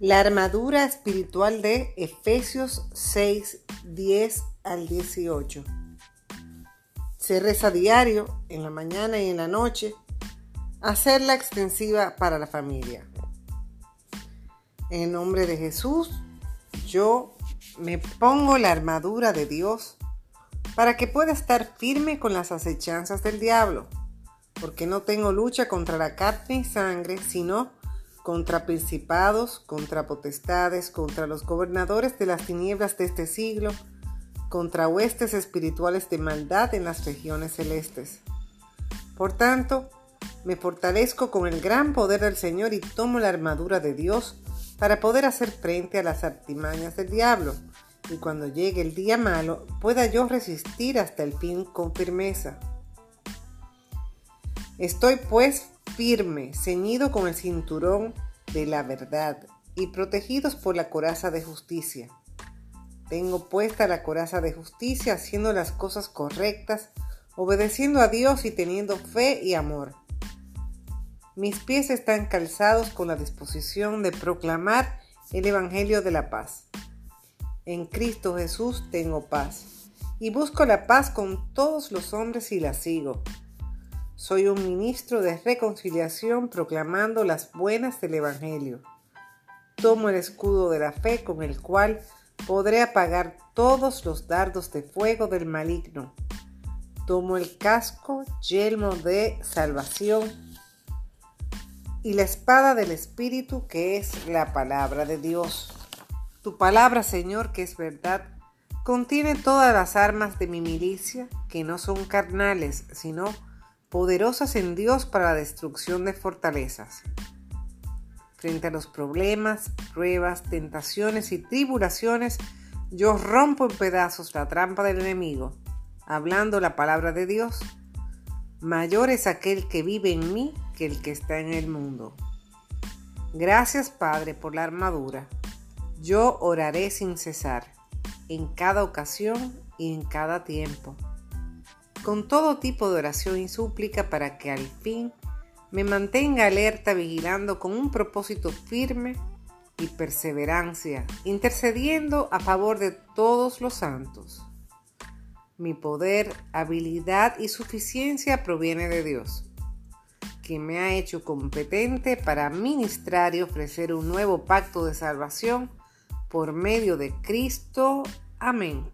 La armadura espiritual de Efesios 6, 10 al 18. Se reza diario, en la mañana y en la noche. Hacerla extensiva para la familia. En el nombre de Jesús, yo me pongo la armadura de Dios para que pueda estar firme con las acechanzas del diablo, porque no tengo lucha contra la carne y sangre, sino contra principados, contra potestades, contra los gobernadores de las tinieblas de este siglo, contra huestes espirituales de maldad en las regiones celestes. Por tanto, me fortalezco con el gran poder del Señor y tomo la armadura de Dios para poder hacer frente a las artimañas del diablo, y cuando llegue el día malo pueda yo resistir hasta el fin con firmeza. Estoy pues firme, ceñido con el cinturón de la verdad y protegidos por la coraza de justicia. Tengo puesta la coraza de justicia haciendo las cosas correctas, obedeciendo a Dios y teniendo fe y amor. Mis pies están calzados con la disposición de proclamar el Evangelio de la paz. En Cristo Jesús tengo paz y busco la paz con todos los hombres y la sigo soy un ministro de reconciliación proclamando las buenas del Evangelio. Tomo el escudo de la fe con el cual podré apagar todos los dardos de fuego del maligno. Tomo el casco, yelmo de salvación y la espada del Espíritu que es la palabra de Dios. Tu palabra, Señor, que es verdad, contiene todas las armas de mi milicia que no son carnales, sino poderosas en Dios para la destrucción de fortalezas. Frente a los problemas, pruebas, tentaciones y tribulaciones, yo rompo en pedazos la trampa del enemigo, hablando la palabra de Dios. Mayor es aquel que vive en mí que el que está en el mundo. Gracias Padre por la armadura. Yo oraré sin cesar, en cada ocasión y en cada tiempo con todo tipo de oración y súplica para que al fin me mantenga alerta vigilando con un propósito firme y perseverancia, intercediendo a favor de todos los santos. Mi poder, habilidad y suficiencia proviene de Dios, que me ha hecho competente para ministrar y ofrecer un nuevo pacto de salvación por medio de Cristo. Amén.